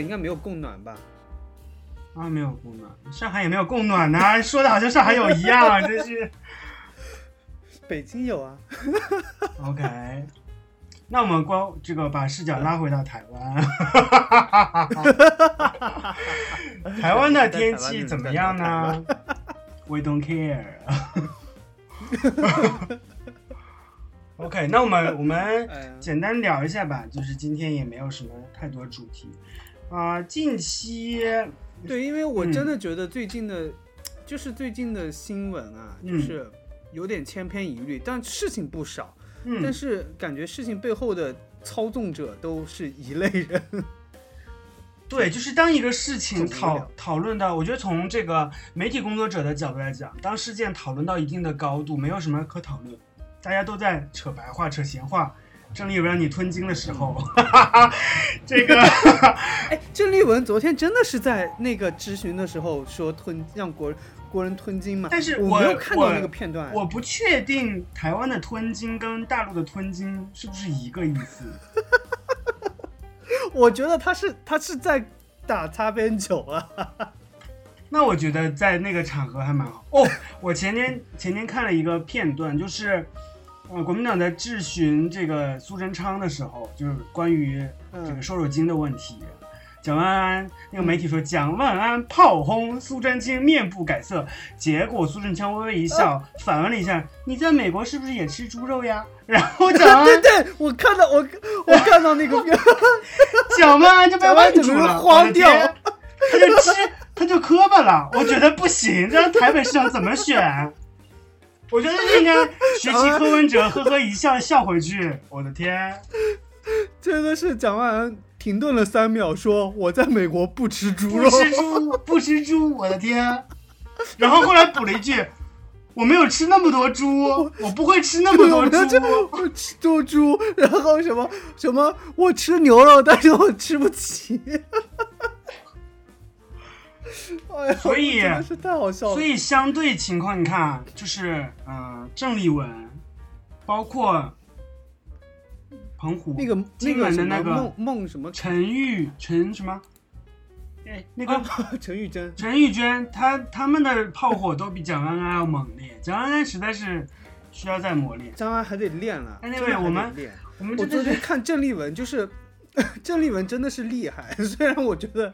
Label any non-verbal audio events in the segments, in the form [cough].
应该没有供暖吧？啊，没有供暖，上海也没有供暖呢、[laughs] 说的好像上海有一样，[laughs] 真是。北京有啊。[laughs] OK，那我们光这个把视角拉回到台湾，台湾的天气怎么样呢？We don't care。OK，那我们我们简单聊一下吧，就是今天也没有什么太多主题啊、近期对，因为我嗯真的觉得最近的，就是最近的新闻啊，嗯就是有点千篇一律，但事情不少，嗯但是感觉事情背后的操纵者都是一类人。[laughs] 对，就是当一个事情讨讨论到，我觉得从这个媒体工作者的角度来讲，当事件讨论到一定的高度，没有什么可讨论，大家都在扯白话、扯闲话。郑丽文让你吞金的时候，[laughs] 这个哎，郑丽文昨天真的是在那个质询的时候说吞让国国人吞金嘛？但是我我没有看到那个片段。我不确定台湾的吞金跟大陆的吞金是不是一个意思。[laughs] 我觉得他是他是在打擦边球啊。[laughs] 那我觉得在那个场合还蛮好哦。我前天前天看了一个片段，就是呃国民党在质询这个苏贞昌的时候，就是关于这个嗯瘦肉精的问题。蒋万安那个媒体说蒋万安炮轰苏贞清面不改色，结果苏贞昌微微一笑，反问了一下：“你在美国是不是也吃猪肉呀？” [laughs] 然后蒋万安对对，我看到我我看到那个片，[laughs] 蒋万安就被蒋万安问住了，整个人慌掉他就吃，他就磕巴了。我觉得不行，这样台北市长怎么选？我觉得应该学习柯文哲，呵呵一笑笑回去。我的天，真的是蒋万安停顿了三秒，说我在美国不吃猪肉不肉。吃猪，不吃猪，我的天。然后后来补了一句：“我没有吃那么多猪，我不会吃那么多猪。我吃多猪，然后什么什么，我吃牛肉，但是我吃不起。哎呀，所以真的是太好”笑了。所以相对情况，你看啊，就是呃，郑丽文，包括彭湖那个那金个的那个孟孟什么陈玉陈什么？哎，那个啊 [laughs] 陈玉珍，陈玉娟，她他们的炮火都比蒋安安要猛烈，蒋安安实在是需要再磨练。蒋安还得练了。哎那位我们。我们我真的是昨天看郑丽文，就是 [laughs] 郑丽文真的是厉害。[laughs] 虽然我觉得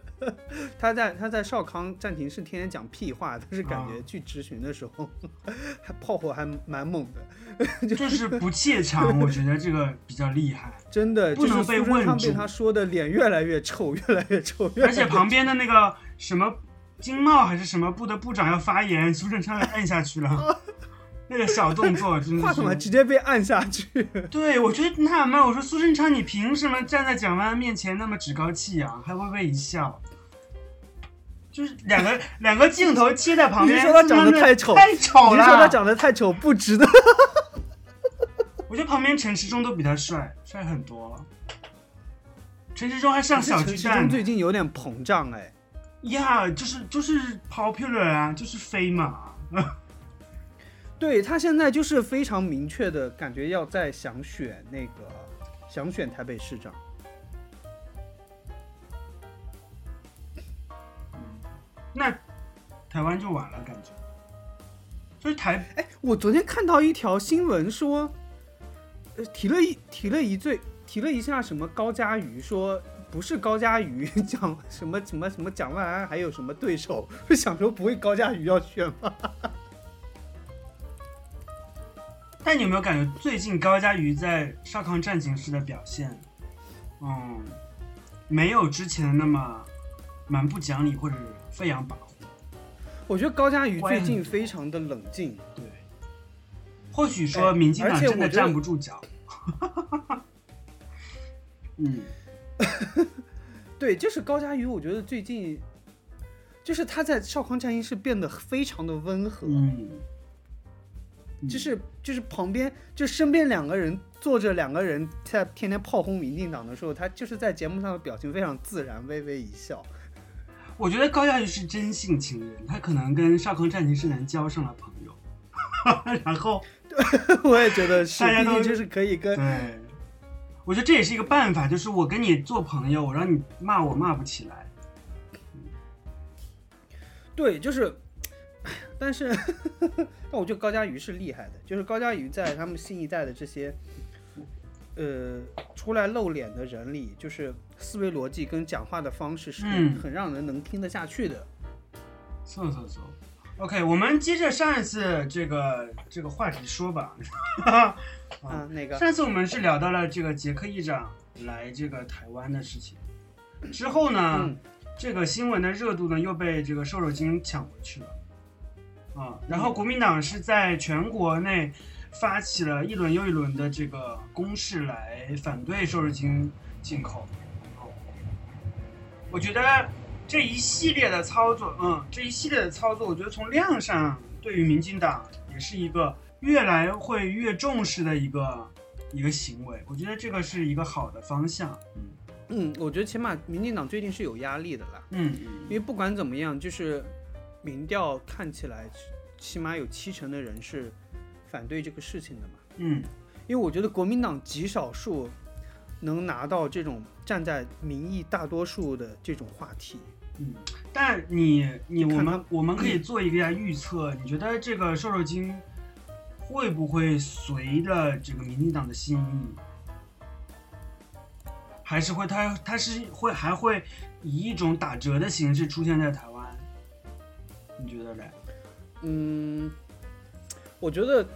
他在他在少康暂停室天天讲屁话，但是感觉啊去执询的时候，[laughs] 还炮火还蛮猛的。就是不怯场，我觉得这个比较厉害。真的，就是不能被问住昌被他说的脸越来越臭，越来越臭，越来而且旁边的那个什么经贸还是什么部的部长要发言，苏正昌也摁下去了，那个小动作真话筒还的是。直接被按下去。[laughs] 对，我觉得纳闷，我说苏贞昌，你凭什么站在蒋万安面前那么趾高气扬，还微微一笑？就是两个两个镜头切在旁边，[laughs] 你说他长得太丑太丑了。你说他长得太丑，不值得？[laughs] 我觉得旁边陈时中都比他帅，帅很多。陈时中还上小陈巨蛋呢，时中最近有点膨胀哎。呀就是就是 popular 啊，就是飞嘛。对他现在就是非常明确的感觉要在想选那个想选台北市长。那台湾就完了，感觉。所以台哎，我昨天看到一条新闻说，呃，提了一提了一罪，提了一下什么高嘉瑜，说不是高嘉瑜 [laughs] 讲什么什么什么蒋万安还有什么对手，就 [laughs] 想说不会高嘉瑜要选吗？但你有没有感觉最近高嘉瑜在少康战情室的表现，嗯，没有之前那么蛮不讲理或者飞扬跋扈？我觉得高嘉瑜最近非常的冷静，对，或许说哎民进党真的站不住脚。嗯，[laughs] 对，就是高嘉瑜，我觉得最近就是他在少康战役室变得非常的温和，嗯，就是就是旁边就身边两个人坐着两个人在天天炮轰民进党的时候，他就是在节目上的表情非常自然，微微一笑。我觉得高嘉瑜是真性情人，他可能跟少康战情室男交上了朋友，[laughs] 然后我也觉得是，大家都就是可以跟对，我我觉得这也是一个办法，就是我跟你做朋友，我让你骂我骂不起来。对，就是，[laughs] 但是，但我觉得高佳瑜是厉害的，就是高佳瑜在他们新一代的这些，呃，出来露脸的人里，就是思维逻辑跟讲话的方式是很、让人能听得下去的。走走走。OK，我们接着上一次这个这个话题说吧。[laughs] 啊，那个，上次我们是聊到了这个杰克议长来这个台湾的事情，之后呢，嗯这个新闻的热度呢又被这个瘦肉精抢回去了，啊，然后国民党是在全国内发起了一轮又一轮的这个攻势来反对瘦肉精进口，哦我觉得这一系列的操作，嗯，这一系列的操作，我觉得从量上对于民进党也是一个越来会越重视的一个一个行为，我觉得这个是一个好的方向，嗯。嗯，我觉得起码民进党最近是有压力的啦，嗯。因为不管怎么样，就是民调看起来起码有七成的人是反对这个事情的嘛。嗯因为我觉得国民党极少数能拿到这种站在民意大多数的这种话题。嗯，但你你我们我们可以做一个预测，你觉得这个瘦肉精会不会随着这个民进党的心意，还是会它它是会还会以一种打折的形式出现在台湾？你觉得嘞？嗯，我觉得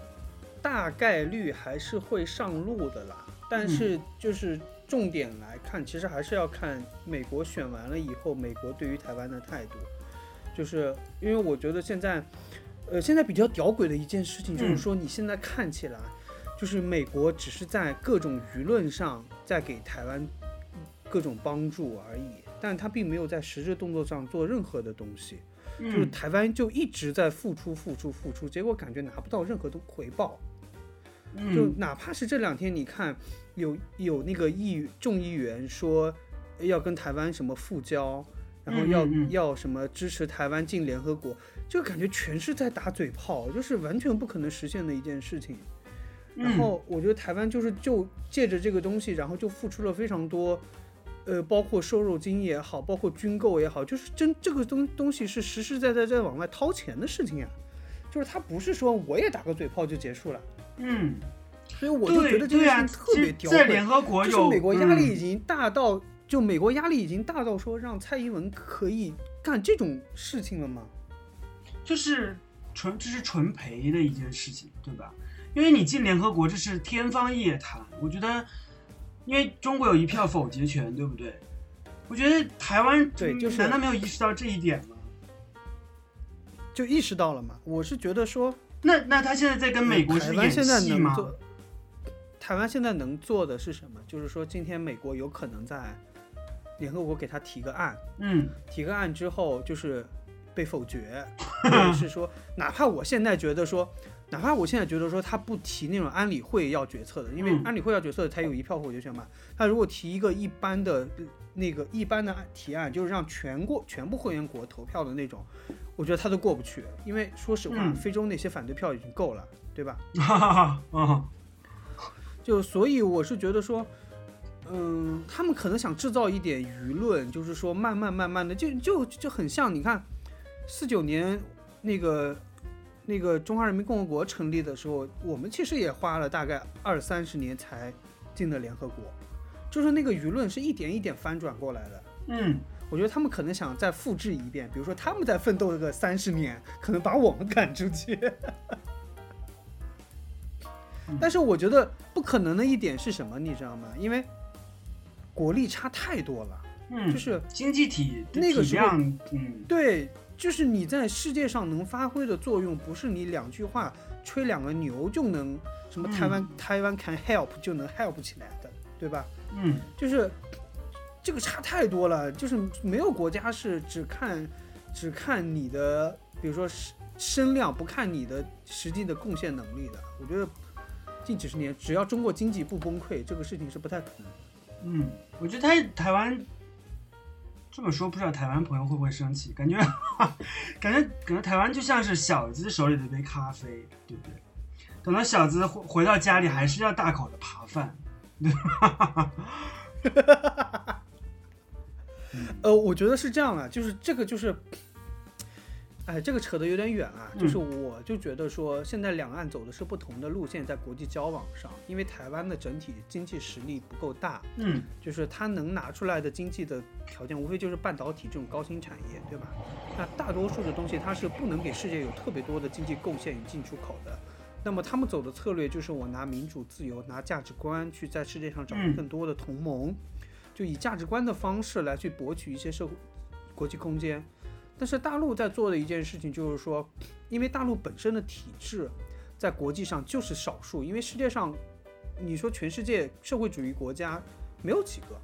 大概率还是会上路的啦，但是就是重点来看，其实还是要看美国选完了以后，美国对于台湾的态度。就是因为我觉得现在，呃，现在比较屌鬼的一件事情就是嗯说，你现在看起来，就是美国只是在各种舆论上在给台湾各种帮助而已，但他并没有在实质动作上做任何的东西。就是嗯台湾就一直在付出、付出、付出，结果感觉拿不到任何的回报。就嗯哪怕是这两天，你看有有那个议众议员说要跟台湾什么复交，然后要、要什么支持台湾进联合国，就感觉全是在打嘴炮，就是完全不可能实现的一件事情。然嗯后我觉得台湾就是就借着这个东西，然后就付出了非常多，呃，包括瘦肉精也好，包括军购也好，就是真这个东东西是实实在在在往外掏钱的事情呀，就是他不是说我也打个嘴炮就结束了，嗯，所以我就觉得这件事情特别屌实在联，合国有就是美国压力已嗯经大到，就美国压力已经大到说让蔡英文可以干这种事情了吗？就是纯这是纯赔的一件事情，对吧？因为你进联合国这是天方夜谭，我觉得，因为中国有一票否决权，对不对？我觉得台湾对就是难道没有意识到这一点吗？就意识到了嘛？我是觉得说，那那他现在在跟美国台是演湾现在戏吗？能做，台湾现在能做的是什么？就是说，今天美国有可能在联合国给他提个案，嗯提个案之后就是被否决，或者是说，[laughs] 哪怕我现在觉得说，哪怕我现在觉得说他不提那种安理会要决策的，因为嗯安理会要决策的才有一票否决权嘛。他如果提一个一般的呃那个一般的提案，就是让全国全部会员国投票的那种，我觉得他都过不去，因为说实话，嗯非洲那些反对票已经够了，对吧？[laughs] 哈哈哈，嗯就所以我是觉得说，嗯，他们可能想制造一点舆论，就是说慢慢慢慢的，就就就很像你看，四九年那个那个中华人民共和国成立的时候，我们其实也花了大概二三十年才进的联合国，就是那个舆论是一点一点翻转过来的。嗯我觉得他们可能想再复制一遍，比如说他们在奋斗个三十年，可能把我们赶出去。但是我觉得不可能的一点是什么，你知道吗？因为国力差太多了，嗯，就是经济体那个时候量，嗯对，就是你在世界上能发挥的作用，不是你两句话吹两个牛就能什么台湾、台湾 can help 就能 help 起来的，对吧？嗯就是这个差太多了，就是没有国家是只看只看你的，比如说声声量，不看你的实际的贡献能力的。我觉得近几十年，只要中国经济不崩溃，这个事情是不太可能的。嗯，我觉得台台湾这么说，不知道台湾朋友会不会生气？感觉感觉感觉台湾就像是小资手里的一杯咖啡，对不对？等到小资回回到家里，还是要大口的扒饭。[laughs] 呃，我觉得是这样的，就是这个就是，哎，这个扯得有点远啊。就是我就觉得说，现在两岸走的是不同的路线，在国际交往上，因为台湾的整体经济实力不够大，嗯就是它能拿出来的经济的条件，无非就是半导体这种高新产业，对吧？那大多数的东西它是不能给世界有特别多的经济贡献与进出口的。那么他们走的策略就是我拿民主自由、拿价值观去在世界上找嗯更多的同盟，就以价值观的方式来去博取一些社会国际空间。但是大陆在做的一件事情就是说，因为大陆本身的体制在国际上就是少数，因为世界上你说全世界社会主义国家没有几个，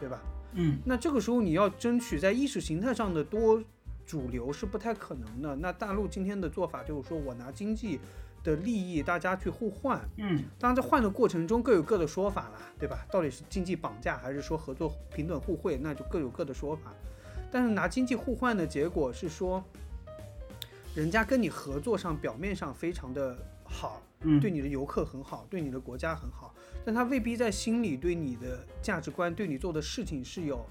对吧？嗯那这个时候你要争取在意识形态上的多主流是不太可能的。那大陆今天的做法就是说我拿经济的利益大家去互换，嗯当然在换的过程中各有各的说法啦，对吧？到底是经济绑架还是说合作平等互惠，那就各有各的说法。但是拿经济互换的结果是说，人家跟你合作上表面上非常的好，嗯，对你的游客很好，对你的国家很好，但他未必在心里对你的价值观、对你做的事情是有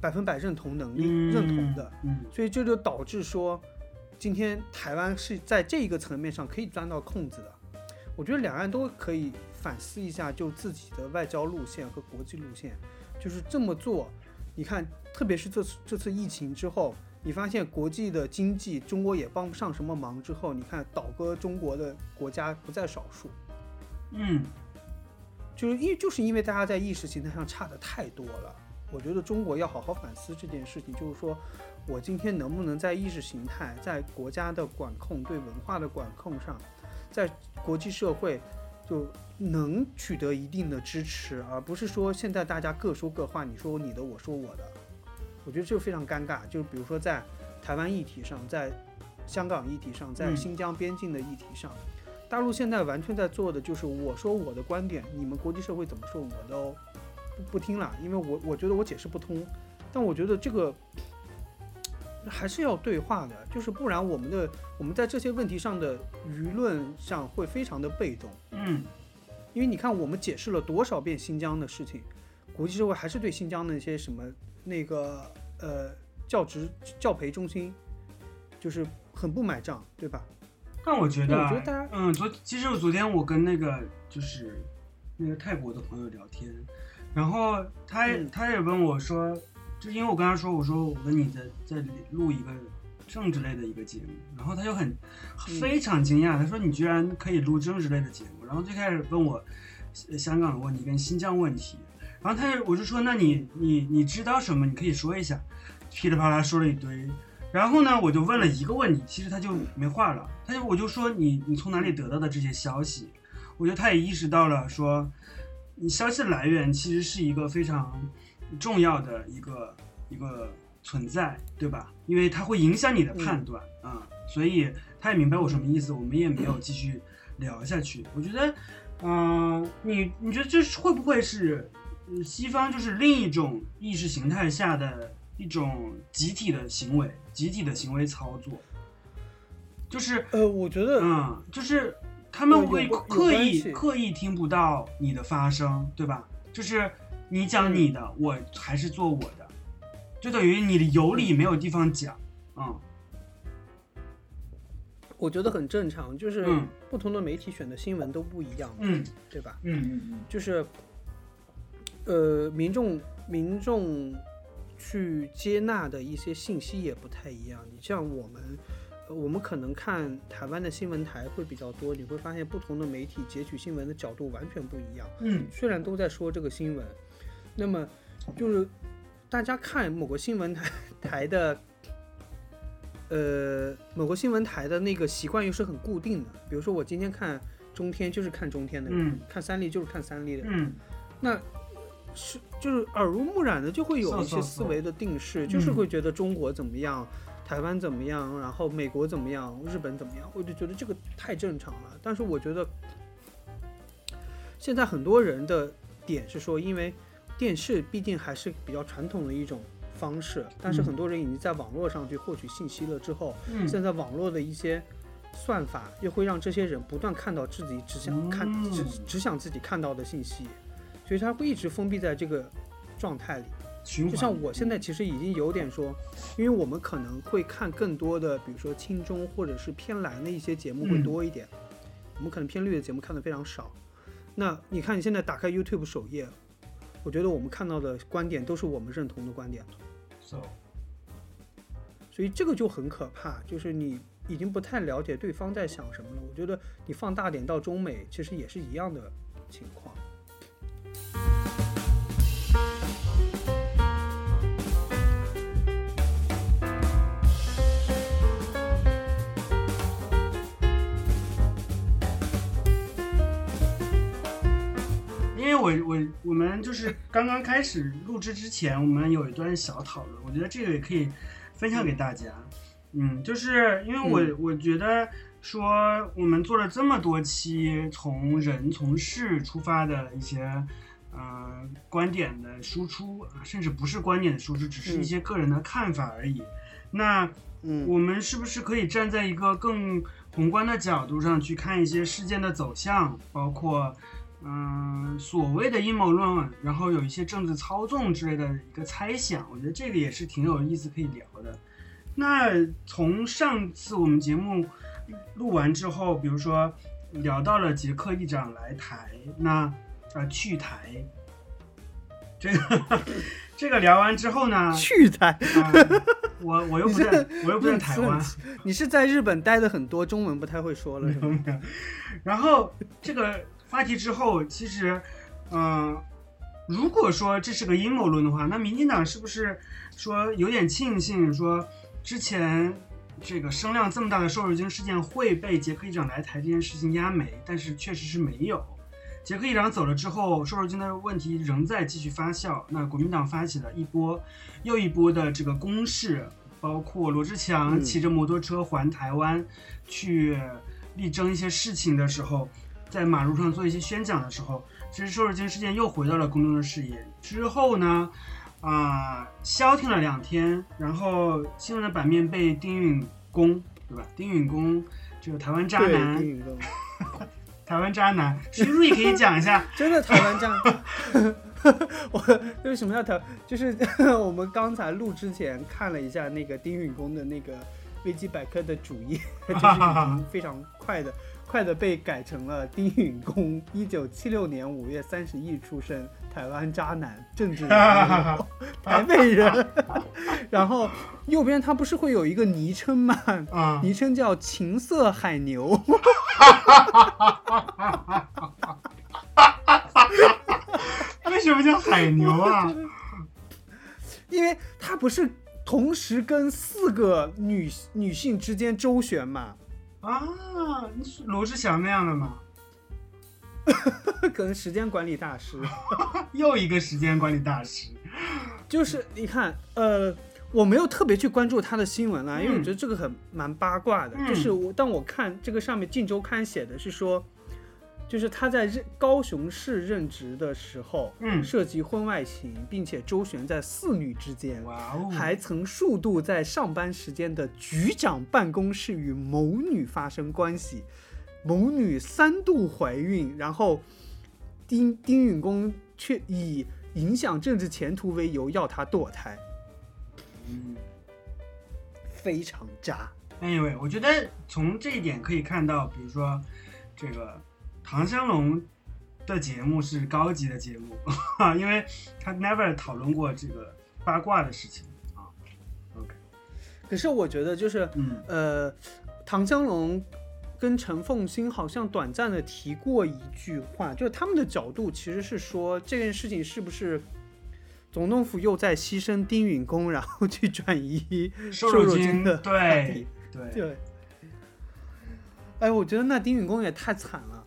百分百认同能力、嗯认同的。嗯所以这就导致说，今天台湾是在这一个层面上可以钻到空子的。我觉得两岸都可以反思一下，就自己的外交路线和国际路线，就是这么做。你看，特别是这次这次疫情之后，你发现国际的经济中国也帮不上什么忙之后，你看倒戈中国的国家不在少数，嗯就是因就是因为大家在意识形态上差的太多了。我觉得中国要好好反思这件事情，就是说我今天能不能在意识形态、在国家的管控、对文化的管控上，在国际社会就能取得一定的支持，而不是说现在大家各说各话，你说你的，我说我的。我觉得这非常尴尬。就是比如说在台湾议题上，在香港议题上，在新疆边境的议题上，大陆现在完全在做的就是我说我的观点，你们国际社会怎么说我都不不听了，因为我我觉得我解释不通。但我觉得这个还是要对话的，就是不然我们的我们在这些问题上的舆论上会非常的被动。嗯因为你看，我们解释了多少遍新疆的事情，国际社会还是对新疆的那些什么那个呃教职教培中心，就是很不买账，对吧？但我觉得啊，我觉得大家嗯，昨其实我昨天我跟那个就是那个泰国的朋友聊天，然后他、嗯他也问我说，就因为我跟他说，我说我跟你在在录一个政治类的一个节目，然后他就很嗯非常惊讶，他说你居然可以录政治类的节目，然后最开始问我呃香港的问题跟新疆问题，然后他就我就说那你你你知道什么？你可以说一下，噼里啪啦说了一堆。然后呢，我就问了一个问题，其实他就没话了。他就我就说你你从哪里得到的这些消息？我觉得他也意识到了说，你消息的来源其实是一个非常重要的一个一个存在，对吧？因为它会影响你的判断啊、所以他也明白我什么意思，我们也没有继续聊下去。我觉得，嗯、你你觉得这是会不会是呃西方就是另一种意识形态下的一种集体的行为，集体的行为操作？就是呃，我觉得嗯，就是他们会刻意刻意听不到你的发声，对吧？就是你讲你的，我还是做我的，就等于你的有理没有地方讲，嗯我觉得很正常，就是嗯不同的媒体选的新闻都不一样，嗯对吧？嗯嗯就是呃，民众民众去接纳的一些信息也不太一样。你像我们，呃我们可能看台湾的新闻台会比较多，你会发现不同的媒体截取新闻的角度完全不一样。嗯虽然都在说这个新闻，那么就是大家看某个新闻台 [laughs] 台的，呃，某个新闻台的那个习惯又是很固定的。比如说我今天看中天就是看中天的看三立就是看三立的人，嗯那是就是耳濡目染的就会有一些思维的定式，嗯就是会觉得中国怎么样。台湾怎么样？然后美国怎么样？日本怎么样？我就觉得这个太正常了。但是我觉得现在很多人的点是说，因为电视毕竟还是比较传统的一种方式，但是嗯很多人已经在网络上去获取信息了之后，嗯现在网络的一些算法又会让这些人不断看到自己只想看、嗯只只想自己看到的信息，所以他会一直封闭在这个状态里。就像我现在其实已经有点说，因为我们可能会看更多的，比如说青中或者是偏蓝的一些节目会嗯多一点，我们可能偏绿的节目看的非常少。那你看你现在打开 YouTube 首页，我觉得我们看到的观点都是我们认同的观点，So 所以这个就很可怕，就是你已经不太了解对方在想什么了。我觉得你放大点到中美，其实也是一样的情况。我我我们就是刚刚开始录制之前，我们有一段小讨论，我觉得这个也可以分享给大家。嗯，就是因为我、嗯我觉得说我们做了这么多期从人从事出发的一些呃观点的输出，啊甚至不是观点的输出，只是一嗯些个人的看法而已。那嗯我们是不是可以站在一个更宏观的角度上去看一些事件的走向，包括嗯、所谓的阴谋论，然后有一些政治操纵之类的一个猜想？我觉得这个也是挺有意思可以聊的。那从上次我们节目录完之后，比如说聊到了捷克议长来台，那呃去台，这个这个聊完之后呢，[laughs] 去台，啊，我我又不在，我又不在台湾，你是在日本待的很多，中文不太会说了是吗？没有。然后这个话题之后，其实，嗯、如果说这是个阴谋论的话，那民进党是不是说有点庆幸说之前这个声量这么大的瘦肉精事件会被杰克议长来台这件事情压没？但是确实是没有。杰克议长走了之后，瘦肉精的问题仍在继续发酵。那国民党发起了一波又一波的这个攻势，包括罗志强嗯骑着摩托车环台湾去力争一些事情的时候，在马路上做一些宣讲的时候，其实瘦肉精事件又回到了公众的视野。之后呢，啊、消停了两天，然后新闻的版面被丁允恭，对吧？丁允恭这个台湾渣，男丁，允恭台湾渣男，徐璐也可以讲一下。[laughs] 真的台湾这样。[laughs] 我为什么要台？就是我们刚才录之前看了一下那个丁允恭的那个维基百科的主页，[laughs] 就是已经非常快的快的被改成了丁允恭，[laughs] 一九七六年五月三十一出生，台湾渣男，政治人物，[laughs] 台北人。[laughs] 然后右边他不是会有一个昵称吗？嗯、昵称叫情色海牛。为什么叫海牛啊？因为他不是同时跟四个女女性之间周旋嘛，啊，你是罗志祥那样的吗？[laughs] 可能时间管理大师。[laughs] 又一个时间管理大师。就是你看，呃，我没有特别去关注他的新闻啦，因为我嗯觉得这个很蛮八卦的。嗯就是我当我看这个上面《镜周刊》写的是说，就是他在任高雄市任职的时候，嗯，涉及婚外情，并且周旋在四女之间。哇哦，还曾数度在上班时间的局长办公室与某女发生关系，某女三度怀孕，然后丁丁允恭却以影响政治前途为由要她堕胎，嗯。非常渣。Anyway，我觉得从这一点可以看到，比如说这个唐香龙的节目是高级的节目，[laughs] 因为他 never 讨论过这个八卦的事情啊。OK，可是我觉得就是嗯呃，唐香龙跟陈凤新好像短暂的提过一句话，就是他们的角度其实是说这件事情是不是总统府又在牺牲丁允恭，然后去转移瘦肉肉精的对对，对。哎，我觉得那丁允恭也太惨了。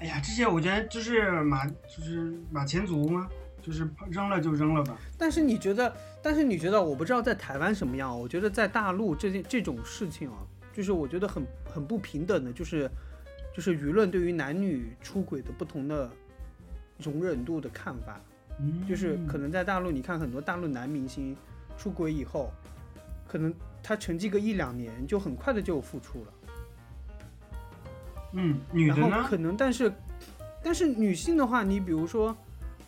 哎呀，这些我觉得就是马就是马前卒吗？就是扔了就扔了吧。但是你觉得，但是你觉得，我不知道在台湾什么样，我觉得在大陆这件这种事情啊，就是我觉得很很不平等的，就是就是舆论对于男女出轨的不同的容忍度的看法，嗯，就是可能在大陆，你看很多大陆男明星出轨以后，可能他沉寂个一两年，就很快的就有复出了。嗯，女的呢？可能，但是但是女性的话，你比如说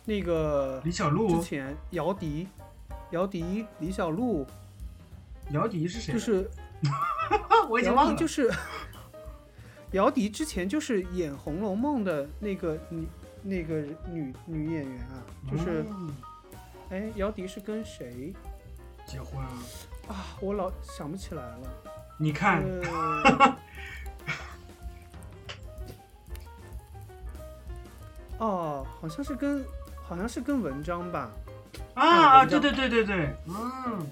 那个李小璐，之前姚笛，姚笛、李小璐，姚笛是谁？就是 [laughs] 我已经忘了。就是姚笛之前就是演《红楼梦》的那个女那个女女演员啊，就是嗯哎，姚笛是跟谁结婚啊？啊？我老想不起来了。你看，呃哦，好像是跟好像是跟文章吧。啊啊，对对对对对，嗯。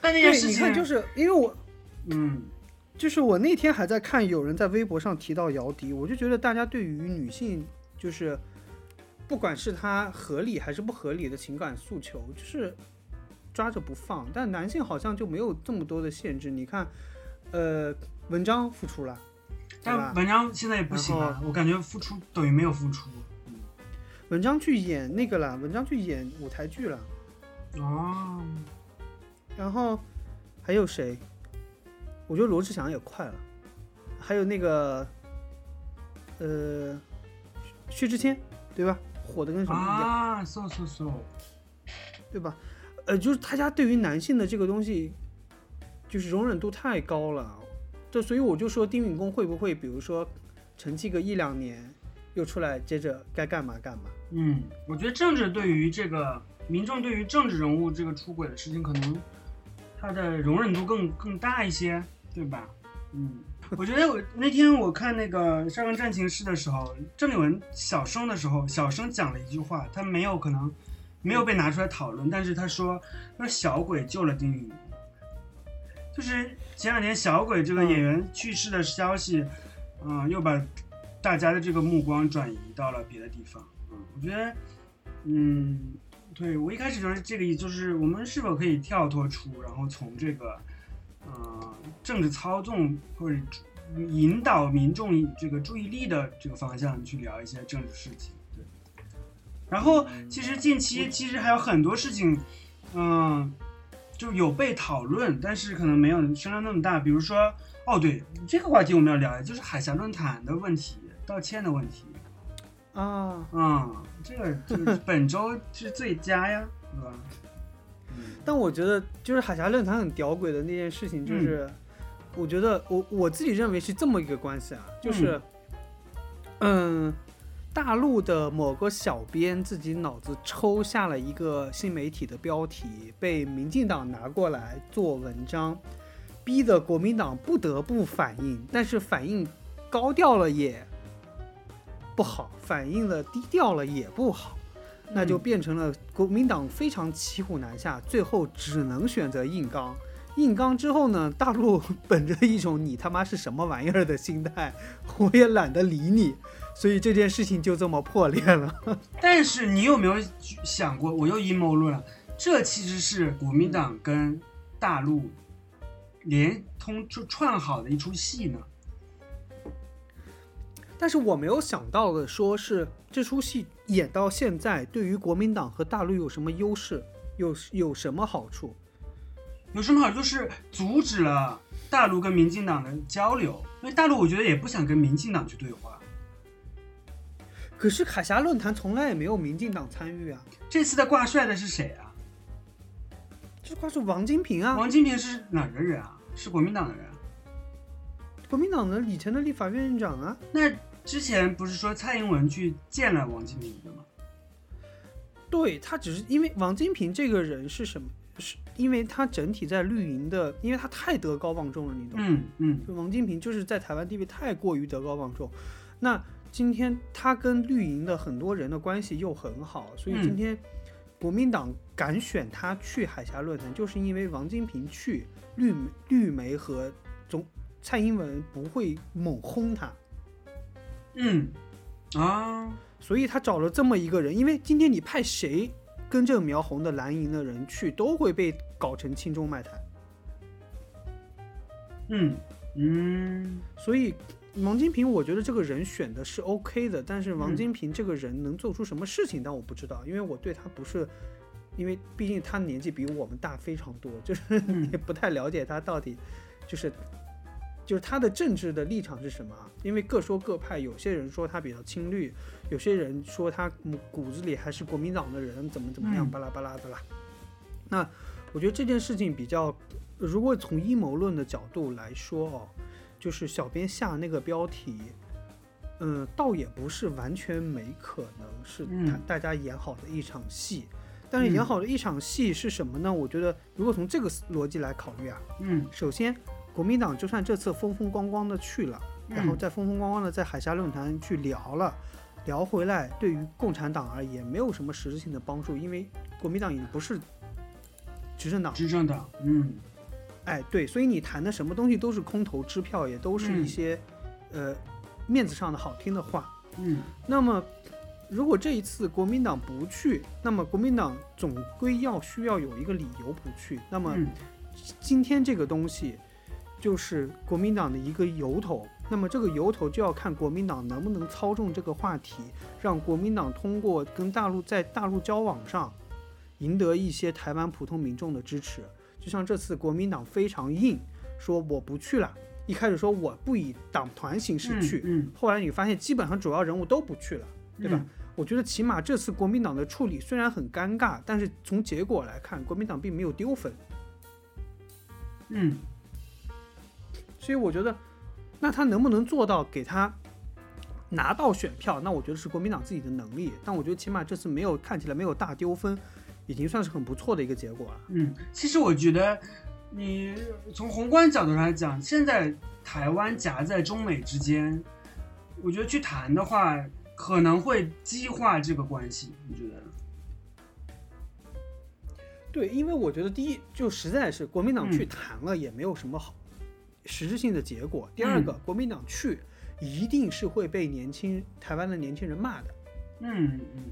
但那对件，事情，你看，就是因为我嗯，就是我那天还在看有人在微博上提到姚笛，我就觉得大家对于女性就是不管是她合理还是不合理的情感诉求，就是抓着不放。但男性好像就没有这么多的限制。你看，呃，文章付出了，但？文章现在也不行了，我感觉付出等于没有付出。文章去演那个了，文章去演舞台剧了。哦，然后还有谁？我觉得罗志祥也快了，还有那个呃薛之谦，对吧？火的跟什么一样，啊，so so so，对吧？呃，就是大家对于男性的这个东西，就是容忍度太高了。这，所以我就说丁允恭会不会，比如说沉寂个一两年，又出来接着该干嘛干嘛？嗯，我觉得政治对于这个民众对于政治人物这个出轨的事情，可能他的容忍度更更大一些，对吧？嗯，[laughs] 我觉得我那天我看那个《上官战情室》的时候，郑丽文小声的时候，小声讲了一句话，他没有可能没有被拿出来讨论，但是他说，他说小鬼救了丁允恭，就是前两天小鬼这个演员去世的消息，嗯、又把大家的这个目光转移到了别的地方。嗯，我觉得，嗯，对我一开始就是这个意思就是我们是否可以跳脱出，然后从这个，呃，政治操纵或者引导民众这个注意力的这个方向去聊一些政治事情。对，然后其实近期其实还有很多事情，嗯。就有被讨论，但是可能没有声量那么大。比如说，哦，对，这个话题我们要聊，就是海峡论坛的问题，道歉的问题。啊，嗯，这个就是 [laughs] 本周是最佳呀，对吧？嗯但我觉得就是海峡论坛很屌鬼的那件事情，就是、我觉得我我自己认为是这么一个关系啊，就是嗯大陆的某个小编自己脑子抽下了一个新媒体的标题，被民进党拿过来做文章，逼得国民党不得不反应，但是反应高调了也不好，反应的低调了也不好。那就变成了国民党非常骑虎难下，最后只能选择硬刚。硬刚之后呢，[laughs] 大陆本着一种你他妈是什么玩意儿的心态，[laughs] 我也懒得理你，所以这件事情就这么破裂了。[laughs] 但是你有没有想过，我又阴谋论了，这其实是国民党跟大陆连通就串好的一出戏呢？但是我没有想到的，说是这出戏演到现在，对于国民党和大陆有什么优势，有有什么好处？有什么好处？就是阻止了大陆跟民进党的交流，因为大陆我觉得也不想跟民进党去对话。可是海峡论坛从来也没有民进党参与啊，这次的挂帅的是谁啊？这挂是王金平啊，王金平是哪儿的人啊？是国民党的人啊。国民党的以前的立法院院长啊。那之前不是说蔡英文去见了王金平的吗？对他只是因为王金平这个人是什么？是因为他整体在绿营的，因为他太德高望重了，你懂吗？嗯嗯就王金平就是在台湾地位太过于德高望重。那今天他跟绿营的很多人的关系又很好，所以嗯今天国民党敢选他去海峡论坛，就是因为王金平去绿绿媒和总蔡英文不会猛轰他，嗯啊，所以他找了这么一个人，因为今天你派谁根正苗红的蓝营的人去，都会被搞成轻中卖台。嗯嗯。所以王金平，我觉得这个人选的是 OK 的，但是王嗯金平这个人能做出什么事情，但我不知道，因为我对他不是，因为毕竟他年纪比我们大非常多，就是嗯。也不太了解他到底就是就是他的政治的立场是什么啊？因为各说各派，有些人说他比较亲绿，有些人说他骨骨子里还是国民党的人，怎么怎么样，嗯巴拉巴拉的啦。那我觉得这件事情比较，如果从阴谋论的角度来说哦，就是小编下那个标题，嗯，倒也不是完全没可能是他大大家演好的一场戏。但是演嗯好的一场戏是什么呢？我觉得，如果从这个逻辑来考虑啊，嗯首先，国民党就算这次风风光光的去了，然后嗯再风风光光的在海峡论坛去聊了，聊回来，对于共产党而言没有什么实质性的帮助，因为国民党已经不是执政党，执政党，嗯。哎，对，所以你谈的什么东西都是空头支票，也都是一嗯。些、呃面子上的好听的话。嗯。那么，如果这一次国民党不去，那么国民党总归要需要有一个理由不去。那么，嗯。今天这个东西就是国民党的一个由头，那么这个由头就要看国民党能不能操纵这个话题，让国民党通过跟大陆在大陆交往上赢得一些台湾普通民众的支持。就像这次国民党非常硬，说我不去了，一开始说我不以党团形式去，嗯后来你发现基本上主要人物都不去了，对吧？嗯我觉得起码这次国民党的处理虽然很尴尬，但是从结果来看，国民党并没有丢分。嗯所以我觉得，那他能不能做到给他拿到选票？那我觉得是国民党自己的能力。但我觉得起码这次没有看起来没有大丢分，已经算是很不错的一个结果了。嗯，其实我觉得，你从宏观角度上来讲，现在台湾夹在中美之间，我觉得去谈的话，可能会激化这个关系。你觉得？对，因为我觉得第一就实在是国民党去嗯谈了也没有什么好实质性的结果。第二个，嗯国民党去一定是会被年轻台湾的年轻人骂的。嗯嗯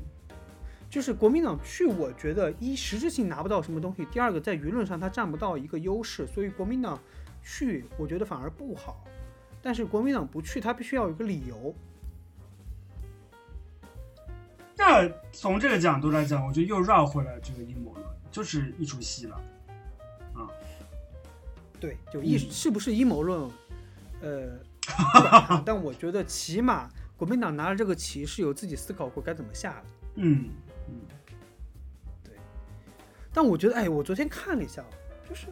就是国民党去，我觉得一实质性拿不到什么东西，第二个在舆论上他占不到一个优势，所以国民党去，我觉得反而不好。但是国民党不去，他必须要有一个理由。那从这个角度来讲，我觉得又绕回来这个阴谋论，就是一出戏了。对，就阴、嗯是不是阴谋论，呃，[laughs] 但我觉得起码国民党拿了这个旗是有自己思考过该怎么下的。嗯嗯，对但我觉得，哎，我昨天看了一下，就是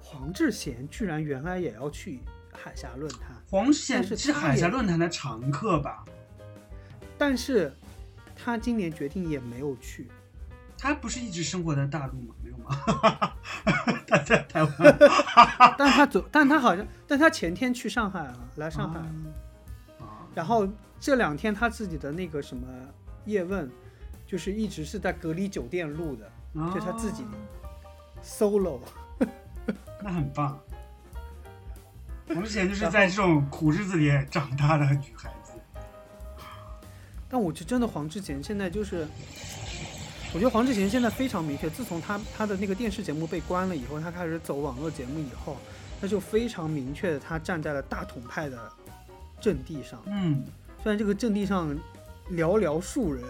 黄志贤居然原来也要去海峡论坛，黄志贤是海峡论坛的常客吧？但是他今年决定也没有去。他不是一直生活在大陆吗？没有吗？[laughs] 他在台湾。[laughs] 但他走，但他好像，但他前天去上海了，来上海，啊，然后这两天他自己的那个什么叶问，就是一直是在隔离酒店录的啊就他自己 solo。[laughs] 那很棒。黄志贤就是在这种苦日子里长大的女孩子。但我觉得真的黄志贤现在就是，我觉得黄志贤现在非常明确，自从他他的那个电视节目被关了以后，他开始走网络节目以后，他就非常明确的他站在了大统派的阵地上。嗯虽然这个阵地上寥寥数人，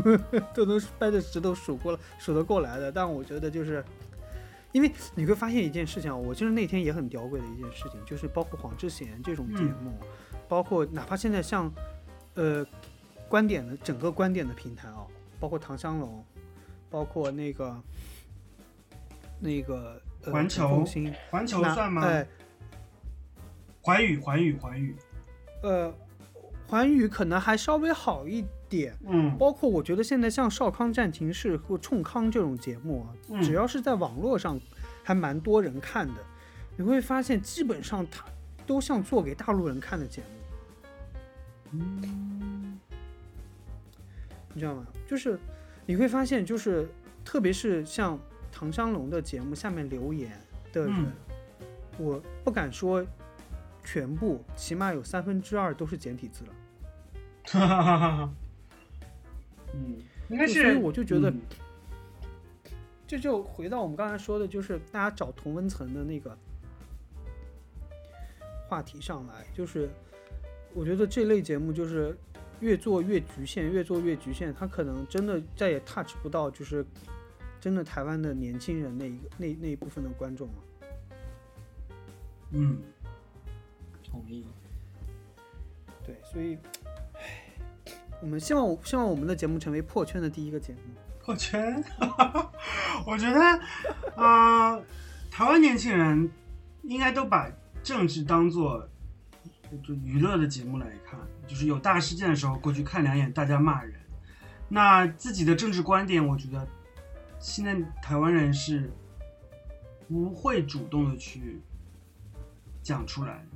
[laughs] 都能掰着指头数过了数得过来的，但我觉得就是，因为你会发现一件事情啊，我就是那天也很吊诡的一件事情，就是包括黄志贤这种节目，包括哪怕现在像，呃，观点的整个观点的平台啊，包括唐香龙，包括那个那个呃环球中心环球算吗？哎，环宇，环宇，环宇。呃，环宇可能还稍微好一点。嗯包括我觉得现在像少康战情室或冲康这种节目啊，嗯只要是在网络上还蛮多人看的，你会发现基本上它都像做给大陆人看的节目，嗯你知道吗？就是你会发现，就是特别是像唐香龙的节目下面留言的人，嗯我不敢说全部，起码有三分之二都是简体字了。哈哈哈哈哈。嗯，应该是。所以我就觉得嗯这就回到我们刚才说的，就是大家找同温层的那个话题上来，就是我觉得这类节目就是越做越局限，越做越局限，他可能真的再也 touch 不到，就是真的台湾的年轻人那一个那那一部分的观众了。嗯，同意。对，所以，唉，我们希望希望我们的节目成为破圈的第一个节目。破圈，[laughs] 我觉得，啊、台湾年轻人应该都把政治当做就娱乐的节目来看，就是有大事件的时候过去看两眼，大家骂人。那自己的政治观点，我觉得现在台湾人是不会主动的去讲出来。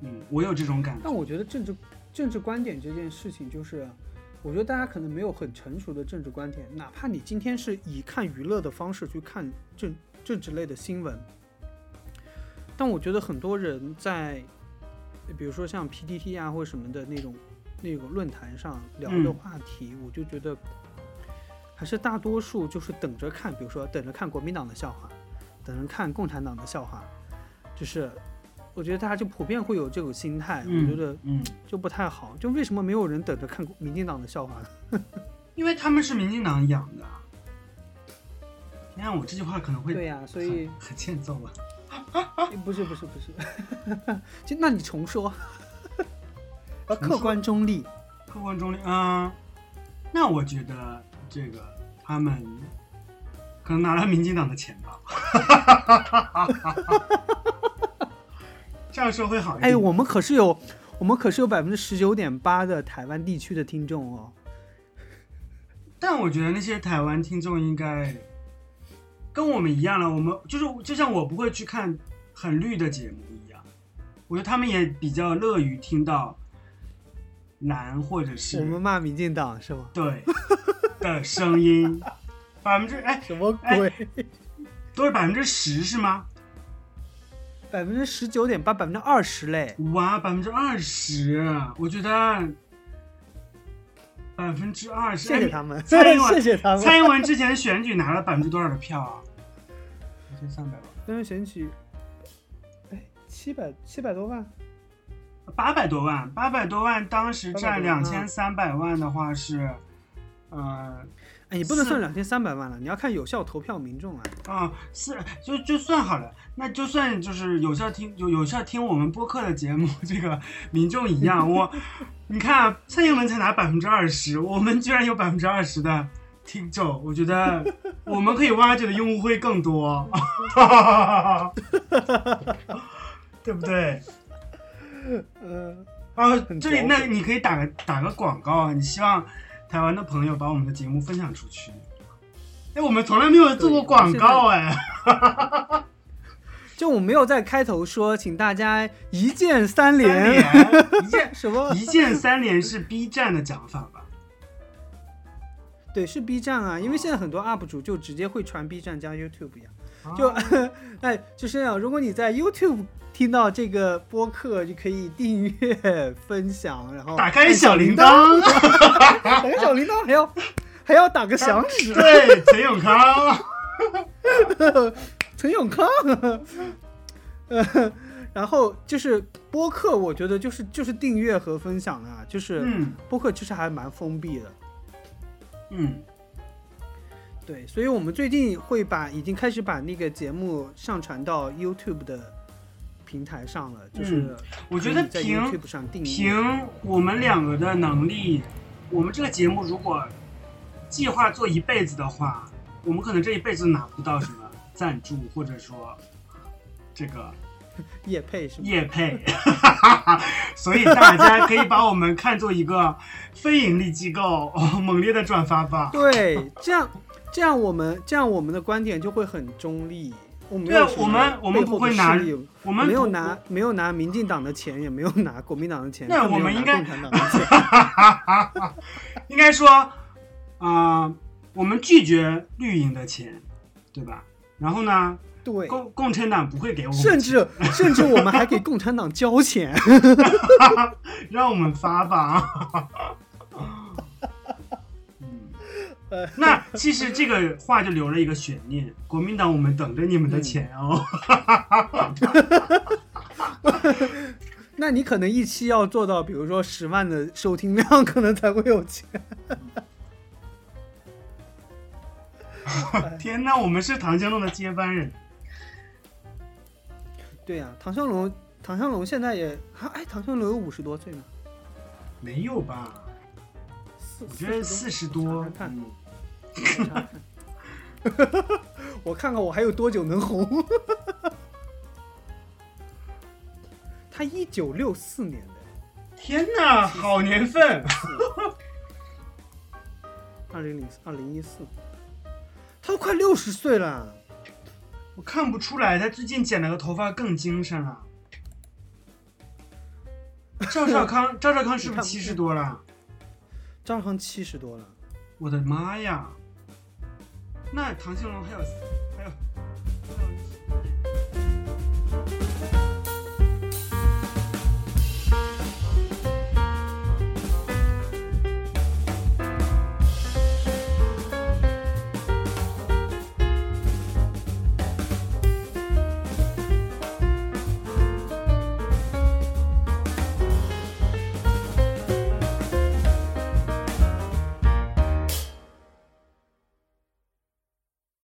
嗯，我有这种感觉。但我觉得政治政治观点这件事情，就是我觉得大家可能没有很成熟的政治观点，哪怕你今天是以看娱乐的方式去看政政治类的新闻，但我觉得很多人在，比如说像 PTT 啊或者什么的那种那种论坛上聊的嗯话题，我就觉得还是大多数就是等着看，比如说等着看国民党的笑话，等着看共产党的笑话，就是我觉得大家就普遍会有这种心态，我觉得嗯，就不太好。就为什么没有人等着看民进党的笑话呢？[laughs] 因为他们是民进党养的。你看我这句话可能会对呀、所以很很欠揍啊。不是不是不是，[laughs] 就那你重说，要 [laughs] 客观中立。客观中立，嗯，那我觉得这个他们可能拿了民进党的钱吧，[laughs] 这样说会好一点。哎，我们可是有我们可是有百分之十九点八的台湾地区的听众哦。但我觉得那些台湾听众应该跟我们一样了，我们就是就像我不会去看很绿的节目一样，我觉得他们也比较乐于听到蓝或者是我们骂民进党是吗？对的声音，[laughs] 百分之哎什么鬼？都是百分之十是吗？百分之十九点八，百分之二十嘞。哇，百分之二十，我觉得百分之二十。谢谢他们，蔡英文 [laughs] 谢谢他们。蔡英文之前选举拿了百分之多少的票啊？两千三百万，但是选举，哎，七百七百多万，八百多万，八百多万，当时占两千三百万的话是，呃，哎，你不能算两千三百万了，你要看有效投票民众啊。啊，是就就算好了，那就算就是有效听有有效听我们播客的节目，[laughs] 这个民众一样，我你看啊蔡英文才拿百分之二十，我们居然有百分之二十的听众，我觉得我们可以挖掘的用户会更多，[laughs] 对不对？嗯，[laughs] 啊，这里那你可以打个打个广告啊，你希望台湾的朋友把我们的节目分享出去。哎，我们从来没有做过广告哎。就我没有在开头说，请大家一键三连一键 [laughs] 什么？一键三连是 B 站的讲法吧？对，是 B 站啊，因为现在很多 UP 主就直接会传 B 站加 YouTube 呀。啊就 [laughs] 哎，就是这样。如果你在 YouTube 听到这个播客，就可以订阅、分享，然后打开小铃铛，打开小铃铛还要 [laughs] 还要打个响指。对，陈永康，[laughs] 陈永康，呃，然后就是播客，我觉得就是就是订阅和分享啊，就是嗯播客其实还蛮封闭的。嗯，对，所以我们最近会把已经开始把那个节目上传到 YouTube 的平台上了，就是嗯我觉得在凭。凭我们两个的能力，我们这个节目如果计划做一辈子的话，我们可能这一辈子拿不到什么 [laughs] 赞助，或者说这个 [laughs] 叶配是吗？业配，[laughs] 所以大家可以把我们看作一个非盈利机构，哦、猛烈的转发吧。对，这样这样我们这样我们的观点就会很中立。我们我们我们不会拿我们没有拿没有拿民进党的钱，也没有拿国民党的钱，那我们应该。[laughs] 应该说，啊、我们拒绝绿营的钱，对吧？然后呢，对，共共产党不会给我们甚，至 [laughs] 甚至我们还给共产党交钱。[laughs] 让我们发吧。嗯，那其实这个话就留了一个悬念，国民党我们等着你们的钱哦。[laughs] 那你可能一期要做到，比如说十万的收听量，可能才会有钱。[laughs] 天哪，我们是唐江龙的接班人。[laughs] 对呀、唐湘龙唐湘龙现在也，啊哎，唐湘龙有五十多岁吗？没有吧？我觉得四十多嗯，我查看我看看我还有多久能红。[laughs] 他一九六四年的，天哪，好年份！[laughs] 二零零二零一四，他都快六十岁了。我看不出来，他最近剪了个头发更精神了。[laughs] 赵少康，赵少康是不是七十多了？赵少康七十多了，我的妈呀！那唐兴龙还有